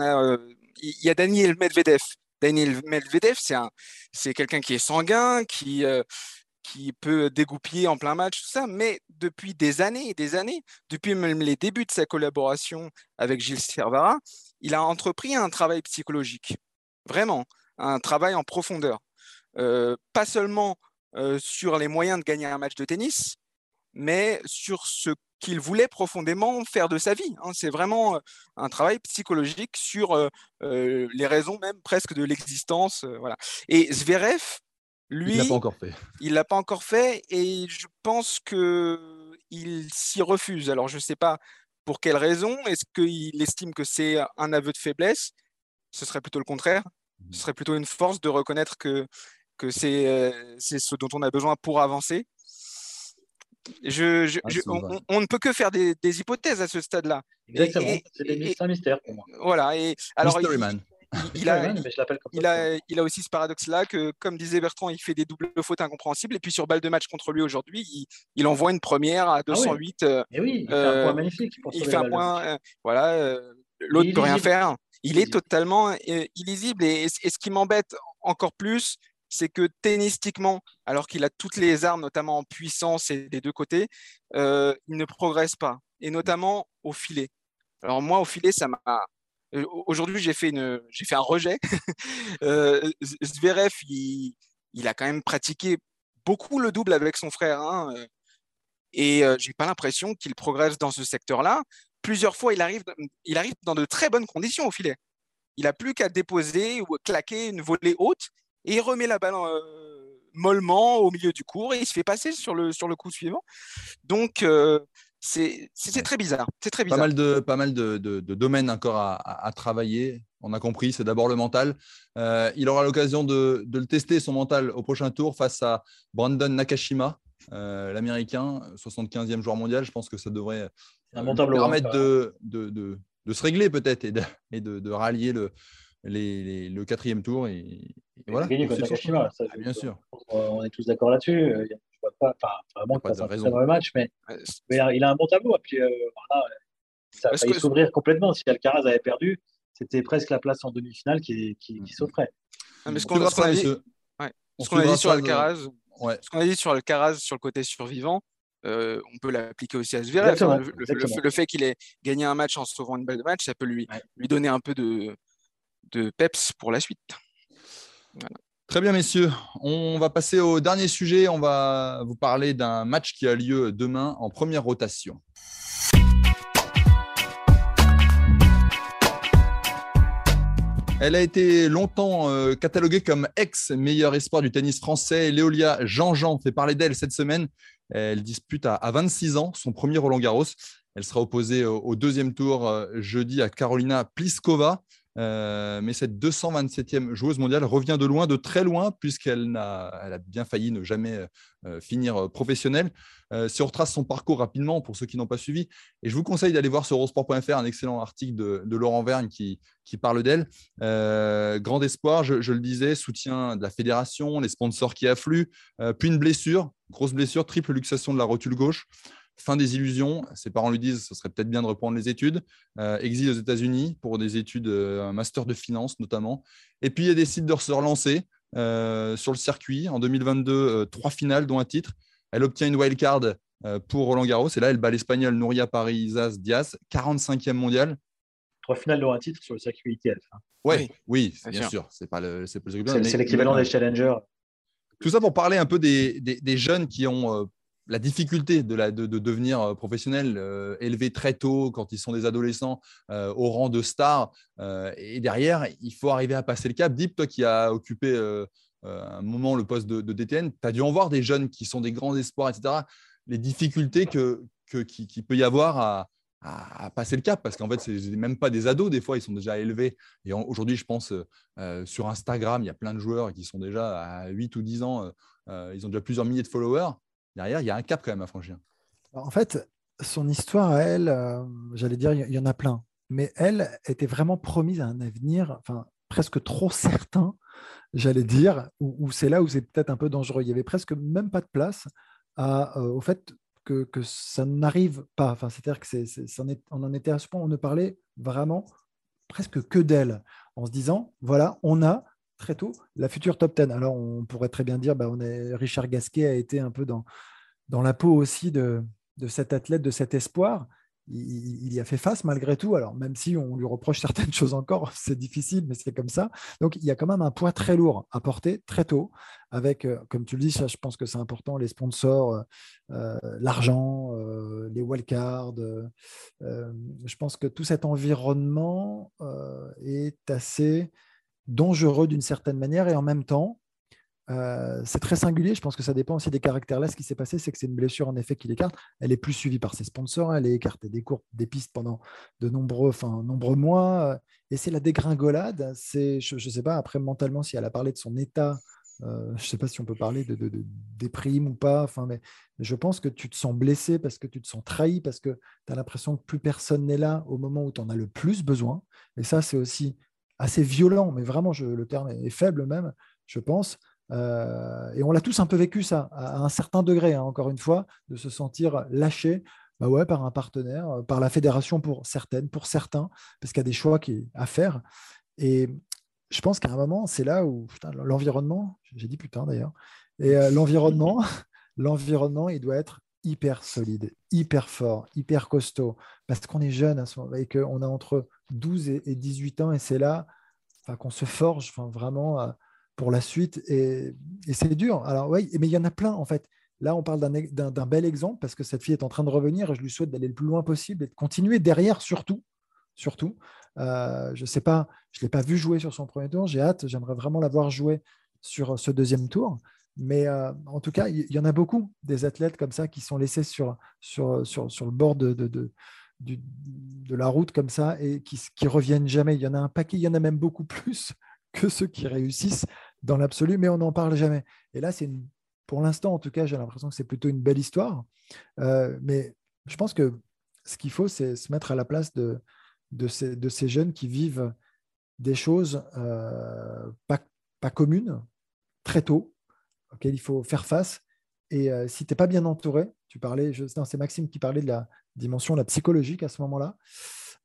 D: euh, il y a Daniel Medvedev. Daniel Medvedev, c'est quelqu'un qui est sanguin, qui, qui peut dégoupiller en plein match, tout ça, mais depuis des années et des années, depuis même les débuts de sa collaboration avec Gilles Servara, il a entrepris un travail psychologique, vraiment, un travail en profondeur. Euh, pas seulement euh, sur les moyens de gagner un match de tennis, mais sur ce qu'il voulait profondément faire de sa vie. Hein. C'est vraiment euh, un travail psychologique sur les raisons même presque de l'existence. voilà. Et Zverev, lui,
A: il l'a pas encore fait.
D: Il l'a pas encore fait, et je pense que il s'y refuse. Alors je ne sais pas pour quelle raison. Est-ce qu'il estime que c'est un aveu de faiblesse? Ce serait plutôt le contraire. Ce mmh. serait plutôt une force de reconnaître que que euh, c'est ce dont on a besoin pour avancer. Je, ah, on, ne peut que faire des, hypothèses à ce stade-là.
C: Exactement, c'est un mystère pour moi.
D: Voilà, et alors il, a, il, a, il a aussi ce paradoxe-là que, comme disait Bertrand, il fait des doubles fautes incompréhensibles. Et puis sur balle de match contre lui aujourd'hui, il, envoie une première à 208.
C: Ah et oui, il fait un euh, point magnifique.
D: il fait un point, euh, voilà, l'autre ne peut rien faire. Il est totalement illisible. et ce qui m'embête encore plus, c'est que tennistiquement, alors qu'il a toutes les armes, notamment en puissance et des deux côtés, euh, il ne progresse pas, et notamment au filet. Alors moi, au filet, ça m'a... Euh, aujourd'hui, j'ai fait, une... fait un rejet. euh, Zverev, il... a quand même pratiqué beaucoup le double avec son frère. Hein. Et je j'ai pas l'impression qu'il progresse dans ce secteur-là. Plusieurs fois, il arrive, il arrive dans de très bonnes conditions au filet. Il n'a plus qu'à déposer ou claquer une volée haute et il remet la balle mollement au milieu du cours et il se fait passer sur le, sur le coup suivant. Donc, c'est très bizarre. C'est très bizarre.
A: Pas mal de, pas mal de, domaines encore à, travailler. On a compris, c'est d'abord le mental. Euh, il aura l'occasion de, le tester, son mental, au prochain tour face à Brandon Nakashima, euh, l'Américain, 75e joueur mondial. Je pense que ça devrait permettre de, de, se régler peut-être et de, rallier le, le quatrième tour. Et,
C: voilà. Nakashima,
A: ah, bien sûr.
C: On est tous d'accord là-dessus pas, vraiment pas dans le match, mais, il a un bon tableau. puis, euh, ça va s'ouvrir complètement. Si Alcaraz avait perdu, c'était presque la place en demi-finale qui, qui, qui s'offrait.
D: ce qu'on a, dit, sur Alcaraz, ce qu'on a dit sur Alcaraz sur le côté survivant, euh, on peut l'appliquer aussi à Zverev. Le, fait qu'il ait gagné un match en sauvant une balle de match, ça peut lui, lui donner un peu de, de peps pour la suite.
A: Très bien, messieurs. On va passer au dernier sujet. On va vous parler d'un match qui a lieu demain en première rotation. Elle a été longtemps euh, cataloguée comme ex-meilleur espoir du tennis français. Léolia Jean-Jean fait parler d'elle cette semaine. Elle dispute à, 26 ans son premier Roland Garros. Elle sera opposée au deuxième tour euh, jeudi à Carolina Pliskova. Euh, mais cette 227e joueuse mondiale revient de loin, de très loin, puisqu'elle a, bien failli ne jamais euh, finir professionnelle. Euh, si on retrace son parcours rapidement, pour ceux qui n'ont pas suivi, et je vous conseille d'aller voir sur eurosport.fr un excellent article de, Laurent Vergne qui, qui parle d'elle. grand espoir, je, je, le disais, soutien de la fédération, les sponsors qui affluent, puis une blessure, grosse blessure, triple luxation de la rotule gauche fin des illusions. Ses parents lui disent ce serait peut-être bien de reprendre les études. Euh, exil aux États-Unis pour des études, euh, un master de finance notamment. Et puis, il décide de se relancer euh, sur le circuit. En 2022, trois finales, dont un titre. Elle obtient une wild card pour Roland Garros. Et là, elle bat l'Espagnol Nuria Parisas Diaz, 45e mondial.
C: Trois finales, dont un titre sur le circuit ITF.
A: Hein. Ouais, oui, bien, sûr. C'est pas le, c'est,
C: l'équivalent des challengers.
A: Tout ça pour parler un peu des, des jeunes qui ont la difficulté de, devenir euh, professionnel, euh, élevé très tôt quand ils sont des adolescents euh, au rang de star. et derrière, il faut arriver à passer le cap. Deep, toi qui as occupé un moment le poste de, DTN, tu as dû en voir des jeunes qui sont des grands espoirs, etc. Les difficultés que, qu'il peut y avoir à, passer le cap, parce qu'en fait, ce même pas des ados, des fois, ils sont déjà élevés. Et aujourd'hui, je pense, sur Instagram, il y a plein de joueurs qui sont déjà à 8 ou 10 ans, ils ont déjà plusieurs milliers de followers derrière, il y a un cap quand même à franchir.
B: En fait, son histoire à elle, euh, j'allais dire, il y en a plein. Mais elle était vraiment promise à un avenir enfin, presque trop certain, j'allais dire, où, c'est là où c'est peut-être un peu dangereux. Il y avait presque même pas de place euh, au fait que, ça n'arrive pas. Enfin, C'est-à-dire que c'est, on en était à ce point, on ne parlait vraiment presque que d'elle, en se disant, voilà, on a très tôt la future top 10. Alors, on pourrait très bien dire, bah, Richard Gasquet a été un peu dans, la peau aussi de, cet athlète, de cet espoir. Il, y a fait face malgré tout. Alors, même si on lui reproche certaines choses encore, c'est difficile, mais c'est comme ça. Donc, il y a quand même un poids très lourd à porter très tôt, avec, euh, comme tu le dis, je pense que c'est important, les sponsors, euh, euh, l'argent, les wildcards. je pense que tout cet environnement est assez dangereux d'une certaine manière et en même temps, euh, c'est très singulier. Je pense que ça dépend aussi des caractères. Là, ce qui s'est passé, c'est que c'est une blessure en effet qui l'écarte. Elle est plus suivie par ses sponsors. Elle est écartée des cours, des pistes pendant de nombreux, enfin, nombreux mois. Et c'est la dégringolade. C'est, je ne sais pas après mentalement si elle a parlé de son état. Euh, je ne sais pas si on peut parler de, de, déprime ou pas. Enfin, mais, je pense que tu te sens blessé parce que tu te sens trahi parce que tu as l'impression que plus personne n'est là au moment où tu en as le plus besoin. Et ça, c'est aussi assez violent, mais vraiment, le terme est faible même, je pense. Euh, et on l'a tous un peu vécu ça, à un certain degré, hein, encore une fois, de se sentir lâché bah ouais, par un partenaire, par la fédération pour certaines, pour certains, parce qu'il y a des choix qui, à faire. Et je pense qu'à un moment, c'est là où l'environnement, j'ai dit putain d'ailleurs, et euh, l'environnement, l'environnement, il doit être hyper solide, hyper fort, hyper costaud, parce qu'on est jeune et qu'on a entre 12 et 18 ans, et c'est là qu'on se forge vraiment euh, pour la suite. Et, c'est dur. Alors, oui, mais il y en a plein, en fait. Là, on parle d'un bel exemple parce que cette fille est en train de revenir et je lui souhaite d'aller le plus loin possible et de continuer derrière surtout. Surtout, euh, je ne sais pas, je ne l'ai pas vu jouer sur son premier tour. J'ai hâte, j'aimerais vraiment la voir jouer sur ce deuxième tour. Mais euh, en tout cas, il y, en a beaucoup des athlètes comme ça qui sont laissés sur, sur, sur, sur le bord de, de, de, de, la route comme ça et qui, qui reviennent jamais. Il y en a un paquet, il y en a même beaucoup plus que ceux qui réussissent dans l'absolu, mais on n'en parle jamais. Et là, c'est pour l'instant, en tout cas, j'ai l'impression que c'est plutôt une belle histoire. Euh, mais je pense que ce qu'il faut, c'est se mettre à la place de, de, ces, de ces jeunes qui vivent des choses euh, pas, pas communes très tôt auquel il faut faire face. Et euh, si tu n'es pas bien entouré, tu parlais, c'est Maxime qui parlait de la dimension la psychologique à ce moment-là,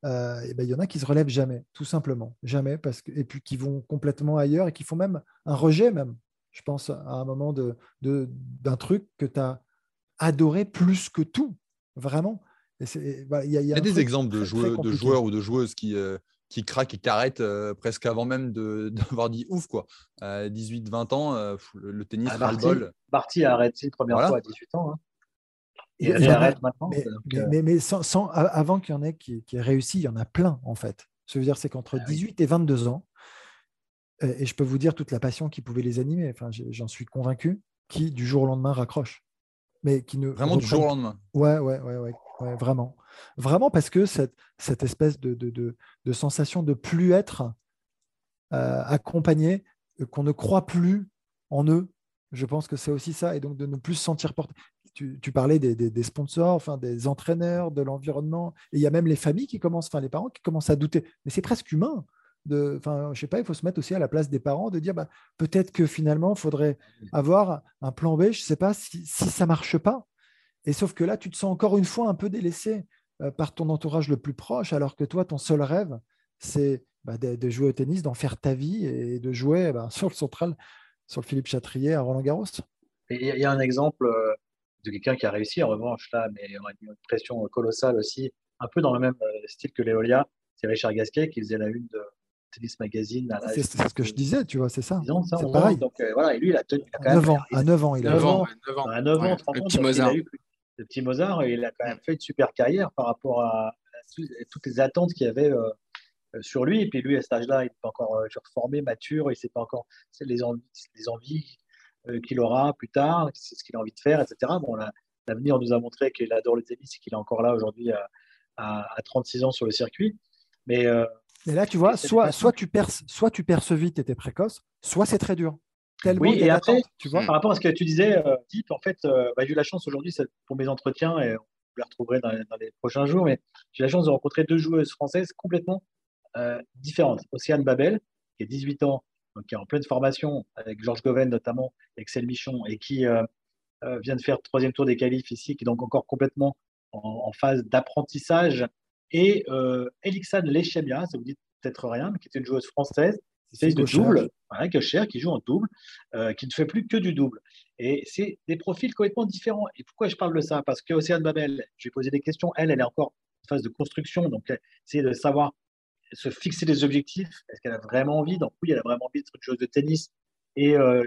B: euh, et ben, il y en a qui se relèvent jamais, tout simplement, jamais, parce que, et puis qui vont complètement ailleurs et qui font même un rejet, même, je pense, à un moment de, d'un truc que tu as adoré plus que tout, vraiment.
A: Il y, a, des exemples de, joueurs, de joueurs ou de joueuses qui, euh, qui craque et qui arrête euh, presque avant même d'avoir dit ouf. quoi. 18-20 ans, euh, le, tennis, ah,
C: le bol. Barty a arrêté la première fois à 18 ans. Hein. Et il arrête maintenant.
B: Mais, mais, euh, sans, avant qu'il y en ait qui, qui aient réussi, il y en a plein en fait. Ce que je veux dire, c'est qu'entre 18 ah et 22 ans, et je peux vous dire toute la passion qui pouvait les animer, enfin, j'en suis convaincu, qui du jour au lendemain raccrochent. Mais qui ne
A: Vraiment du jour au lendemain.
B: Ouais, ouais, ouais, ouais vraiment. Vraiment parce que cette, espèce de, de, sensation de plus être euh, accompagné, euh, qu'on ne croit plus en eux, je pense que c'est aussi ça, et donc de ne plus se sentir porté. Tu, parlais des, des, sponsors, enfin des entraîneurs, de l'environnement, et il y a même les familles qui commencent, enfin les parents qui commencent à douter. Mais c'est presque humain. De, enfin, je sais pas, il faut se mettre aussi à la place des parents de dire bah, peut-être que finalement, il faudrait avoir un plan B. Je ne sais pas si, si ça marche pas. Et sauf que là, tu te sens encore une fois un peu délaissé euh, par ton entourage le plus proche, alors que toi, ton seul rêve, c'est bah, de, jouer au tennis, d'en faire ta vie et de jouer bah, sur le central, sur le Philippe Chatrier à Roland Garros.
C: Il y, a un exemple euh, de quelqu'un qui a réussi, en revanche, là, mais on a une pression colossale aussi, un peu dans le même euh, style que Léolia. C'est Richard Gasquet qui faisait la une de Tennis Magazine.
B: C'est ce que je disais, tu vois, c'est ça.
C: C'est pareil. Donc, voilà, et lui, il a tenu.
B: Il a 9 ans, à 9 ans, il a
D: 9 ans. 9
C: ans, à 9 ans, 30 ans. Petit Mozart le petit Mozart, il a quand même fait une super carrière par rapport à, toutes les attentes qu'il y avait euh, euh, sur lui. Et puis lui, à cet âge-là, il n'est pas encore euh, formé, mature, il ne sait pas encore les envies, les envies qu'il aura plus tard, c'est ce qu'il a envie de faire, etc. Bon, l'avenir nous a montré qu'il adore le tennis et qu'il est encore là aujourd'hui à, 36 ans sur le circuit. Mais,
B: là, tu vois, soit, soit, tu perces, soit tu perces vite et tu es précoce, soit c'est très dur
C: oui, et après, tu vois, par rapport à ce que tu disais, euh, en fait, euh, bah, j'ai eu la chance aujourd'hui pour mes entretiens, et vous les retrouverez dans, les prochains jours, mais j'ai la chance de rencontrer deux joueuses françaises complètement euh, différentes. Océane Babel, qui a 18 ans, qui est en pleine formation, avec Georges Goven notamment, Excel Michon, et qui euh, vient de faire le troisième tour des qualifs ici, qui est donc encore complètement en, phase d'apprentissage. Et euh, Elixane Lechemia, ça vous dit peut-être rien, mais qui est une joueuse française, c'est de double, voilà, cher, qui joue en double, euh, qui ne fait plus que du double. Et c'est des profils complètement différents. Et pourquoi je parle de ça? Parce qu'Océane Babel, je vais poser des questions. Elle, elle est encore en phase de construction, donc c'est de savoir se fixer des objectifs. Est-ce qu'elle a vraiment envie? Donc oui, elle a vraiment envie de quelque chose de tennis. Et euh,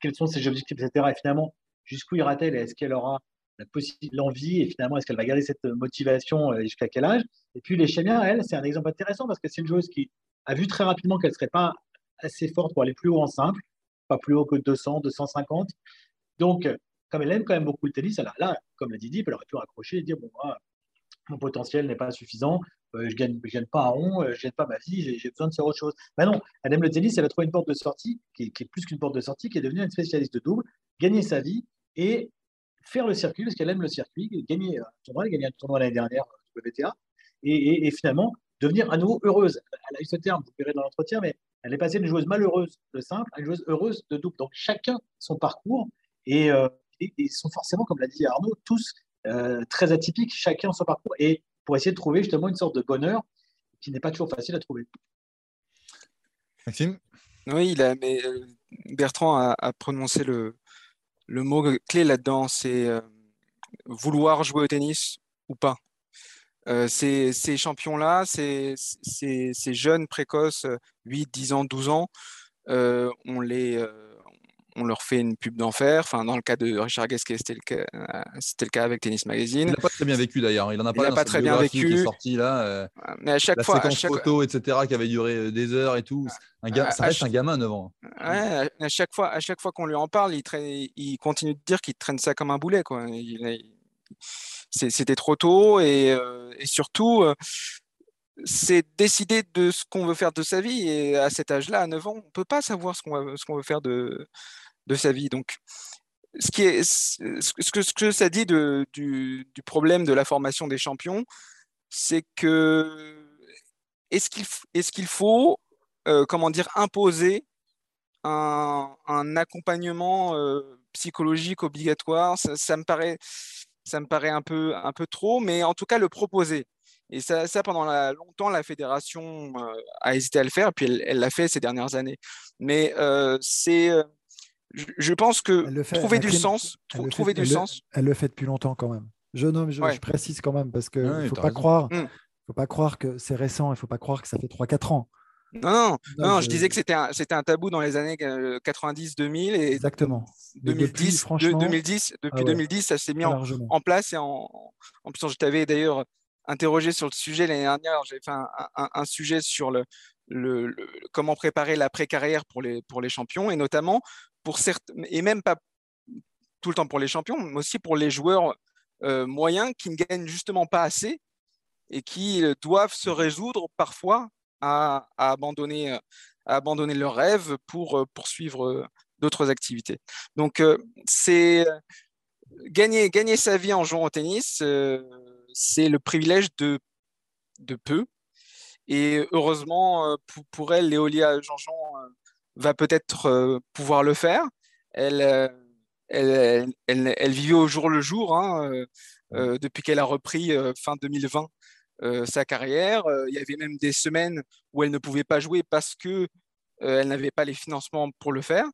C: quels sont ses objectifs, etc. Et finalement, jusqu'où ira-t-elle? Est-ce qu'elle aura l'envie? Et finalement, est-ce qu'elle va garder cette motivation euh, jusqu'à quel âge? Et puis les Chémiens, elle, c'est un exemple intéressant parce que c'est une joueuse qui a vu très rapidement qu'elle ne serait pas assez forte pour aller plus haut en simple, pas plus haut que 200, 250. Donc, comme elle aime quand même beaucoup le tennis, elle là, comme l'a dit Deep, elle aurait pu raccrocher et dire bon, mon potentiel n'est pas suffisant, euh, je ne gagne, gagne pas un rond, euh, je ne gagne pas ma vie, j'ai besoin de faire autre chose. Mais non, elle aime le tennis, elle a trouvé une porte de sortie qui est, plus qu'une porte de sortie, qui est devenue une spécialiste de double, gagner sa vie et faire le circuit, parce qu'elle aime le circuit, gagner un tournoi, gagner un tournoi l'année dernière, WTA, et, et, finalement devenir à nouveau heureuse. Elle a eu ce terme, vous verrez dans l'entretien, mais elle est passée d'une joueuse malheureuse de simple à une joueuse heureuse de double. Donc chacun son parcours et, euh, ils sont forcément, comme l'a dit Arnaud, tous euh, très atypiques, chacun son parcours et pour essayer de trouver justement une sorte de bonheur qui n'est pas toujours facile à trouver.
A: Maxime?
D: Oui, il a, mais euh, Bertrand a, prononcé le, le mot clé là-dedans, c'est vouloir jouer au tennis ou pas. Euh, ces, champions-là, ces, jeunes précoces, 8, 10 ans, 12 ans, euh, on, les, euh, on leur fait une pub d'enfer. Enfin, dans le cas de Richard Gasquet, c'était le cas, c'était le cas avec Tennis Magazine.
A: Il n'a pas très bien vécu d'ailleurs. Il en a pas,
D: Il a pas très bien vécu.
A: Qui est sorti là. euh,
D: Mais à chaque
A: la
D: fois, à
A: séquence
D: chaque,
A: photo, etc., qui avait duré euh, des heures et tout. Un ga-
D: à-
A: ça
D: à
A: reste
D: chaque-
A: un gamin 9 ans.
D: ouais, à chaque fois, à chaque fois qu'on lui en parle, il, traîne- il continue de dire qu'il traîne ça comme un boulet, quoi. Il- il- c'était trop tôt et, euh, surtout, euh, c'est décider de ce qu'on veut faire de sa vie. Et à cet âge-là, à 9 ans, on peut pas savoir ce qu'on qu'on veut faire de, de sa vie. Donc, ce, qui est, ce, que, ce que ça dit du, problème de la formation des champions, c'est que est-ce qu'il est-ce qu'il faut, euh, comment dire, imposer un, un accompagnement psychologique obligatoire? Ça me paraît, ça me paraît un peu, un peu trop, mais en tout cas le proposer. Et ça, ça pendant la- longtemps, la fédération euh, a hésité à le faire, puis elle l'a fait ces dernières années. Mais euh, c'est, euh, je, je pense que
B: Elle le fait,
D: trouver du
B: crime,
D: sens,
B: elle
D: trou-
B: le fait-
D: trouver du
B: elle le-
D: sens.
B: Elle le fait depuis longtemps quand même. Je nomme, je,
D: Ouais.
B: je précise quand même parce que
A: Ouais,
B: il faut pas
A: raison.
B: croire,
D: Mm.
B: faut pas croire que c'est récent. Il faut pas croire que ça fait 3-4 ans.
D: Non, non,
B: Non,
D: non, je
B: je-
D: disais que c'était un, tabou dans les années 90-2000 et
B: Exactement. Mais depuis,
D: 2010, de-
B: franchement,
D: 2010, depuis
B: ah ouais.
D: 2010, ça s'est mis en, place et en, en plus, je t'avais d'ailleurs interrogé sur le sujet l'année dernière. J'avais fait un, un- un sujet sur le, le- le- comment préparer l'après-carrière pour les, pour les champions et notamment pour certains, et même pas tout le temps pour les champions, mais aussi pour les joueurs euh, moyens qui ne gagnent justement pas assez et qui euh, doivent se résoudre parfois à, abandonner, euh, à abandonner leurs rêves pour euh, poursuivre euh, d'autres activités. Donc, gagner, gagner sa vie en jouant au tennis, c'est le privilège de, peu. Et heureusement, pour, elle, Léolia Jean-Jean va peut-être pouvoir le faire. Elle, elle, elle, elle- vivait au jour le jour hein, depuis qu'elle a repris fin 2020 euh, sa carrière. Euh, il y avait même des semaines où elle ne pouvait pas jouer parce que euh, elle n'avait pas les financements pour le faire.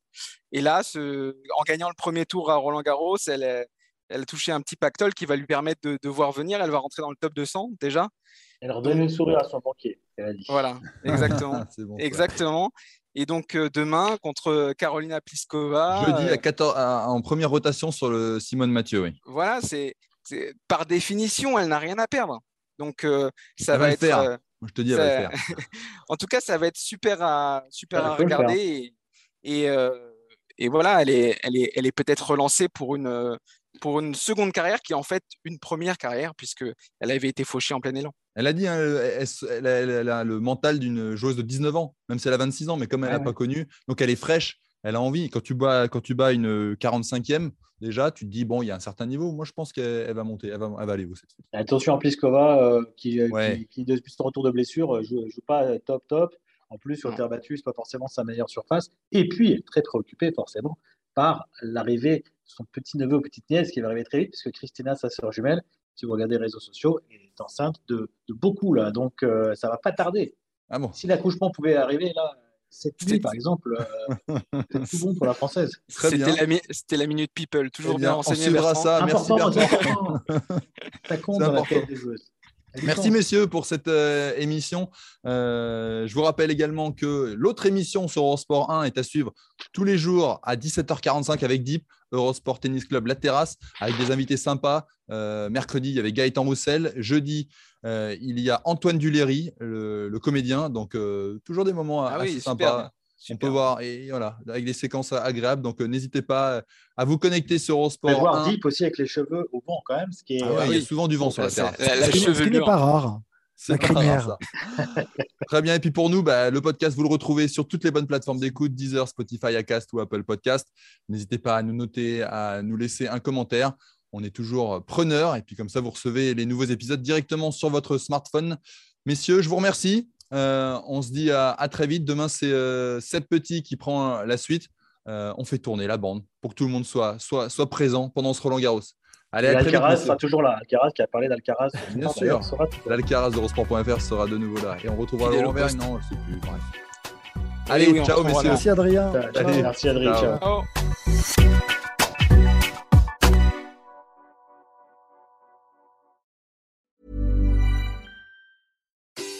D: Et là, ce- en gagnant le premier tour à Roland Garros, elle, a- elle a touché un petit pactole qui va lui permettre de, de voir venir. Elle va rentrer dans le top 200 déjà.
C: Elle redonne le sourire à son banquier, elle a dit.
D: Voilà, exactement.
A: Bon,
D: exactement. Et donc euh, demain contre Carolina Pliskova.
A: Jeudi
D: euh,
A: à 14, à- en première rotation sur le Simone Mathieu, oui.
D: voilà, c'est- par définition, elle n'a rien à perdre. Donc euh, ça
A: va
D: être.
A: faire.
D: euh,
A: Moi, je te dis, elle va
D: ça-
A: le faire.
D: en tout cas, ça va être super à, super à regarder. Et, et, euh, et voilà, elle est, elle est, elle est peut-être relancée pour une, euh, pour une seconde carrière qui est en fait une première carrière, puisqu'elle avait été fauchée en plein élan.
A: Elle a dit, hein, elle, elle- elle- elle a le mental d'une joueuse de 19 ans, même si elle a 26 ans, mais comme elle n'a
C: Ouais,
A: pas connu, donc elle est fraîche, elle a envie. Quand tu bats, quand tu bats une 45e, déjà, tu te dis, bon, il y a un certain niveau. Moi, je pense qu'elle elle va monter, elle va, elle va aller haut cette fois.
C: Attention à Pliskova, euh, qui, euh,
A: Ouais.
C: qui, qui, depuis son retour de blessure, euh, joue, joue pas euh, top top. En plus, sur terre battue, c'est pas forcément sa meilleure surface. Et puis, elle est très préoccupée forcément par l'arrivée de son petit neveu ou petite nièce qui va arriver très vite, puisque Christina, sa sœur jumelle, si vous regardez les réseaux sociaux, est enceinte de, de beaucoup là. Donc, euh, ça va pas tarder.
A: Ah bon?
C: Si l'accouchement pouvait arriver là, cette nuit
D: C'est-
C: par exemple, euh, c'est tout bon pour la française.
D: C'était la, mi- c'était la minute people, toujours
A: Eh
D: bien,
A: bien, on
D: renseigné.
A: suivra
D: Bertrand.
A: ça. Merci, Bertrand.
C: important. Ça compte
A: C'est
C: dans la
A: important.
C: tête des joueuses. Ça a du
A: Merci messieurs pour cette euh, émission. Euh, je vous rappelle également que l'autre émission sur Eurosport 1 est à suivre tous les jours à 17h45 avec Deep, Eurosport Tennis Club La Terrasse, avec des invités sympas. Euh, mercredi, il y avait Gaëtan Roussel. Jeudi, euh, il y a Antoine Duléry, le, le comédien. Donc, euh, toujours des moments
D: Ah
A: assez
D: oui,
A: sympas.
D: super.
A: On peut voir, et voilà, avec des séquences agréables. Donc, euh, n'hésitez pas à vous connecter sur
C: On
A: Eurosport
C: peut voir
A: 1.
C: Deep aussi avec les cheveux au vent quand même, ce qui est.
A: Ah ouais,
D: Ah
A: Il y a
D: oui.
A: souvent du vent sur la terrasse.
D: c'est- la, la
B: Ce qui n'est- pas rare.
A: C'est
B: La
A: pas rare,
B: crinière.
A: ça. Très bien. Et puis pour nous, bah, le podcast, vous le retrouvez sur toutes les bonnes plateformes d'écoute, Deezer, Spotify, Acast ou Apple Podcast. N'hésitez pas à nous noter, à nous laisser un commentaire. On est toujours preneurs. Et puis comme ça, vous recevez les nouveaux épisodes directement sur votre smartphone. Messieurs, je vous remercie. Euh, on se dit à, à très vite. Demain, c'est euh, Seb Petit qui prend la suite. Euh, on fait tourner la bande pour que tout le monde soit, soit, soit présent pendant ce Roland Garros. Allez, à vite.
C: Alcaraz
A: messieurs.
C: sera toujours là. Alcaraz qui a parlé d'Alcaraz.
A: Bien sûr. L'Alcaraz d'Eurosport.fr sera de nouveau là. Et on retrouvera Laurent. Non, je sais plus. Bref. Allez,
D: oui,
A: ciao, messieurs.
B: Merci Adrien.
C: Ciao, ciao.
A: Allez.
C: Merci Adrien.
A: Ciao.
C: ciao.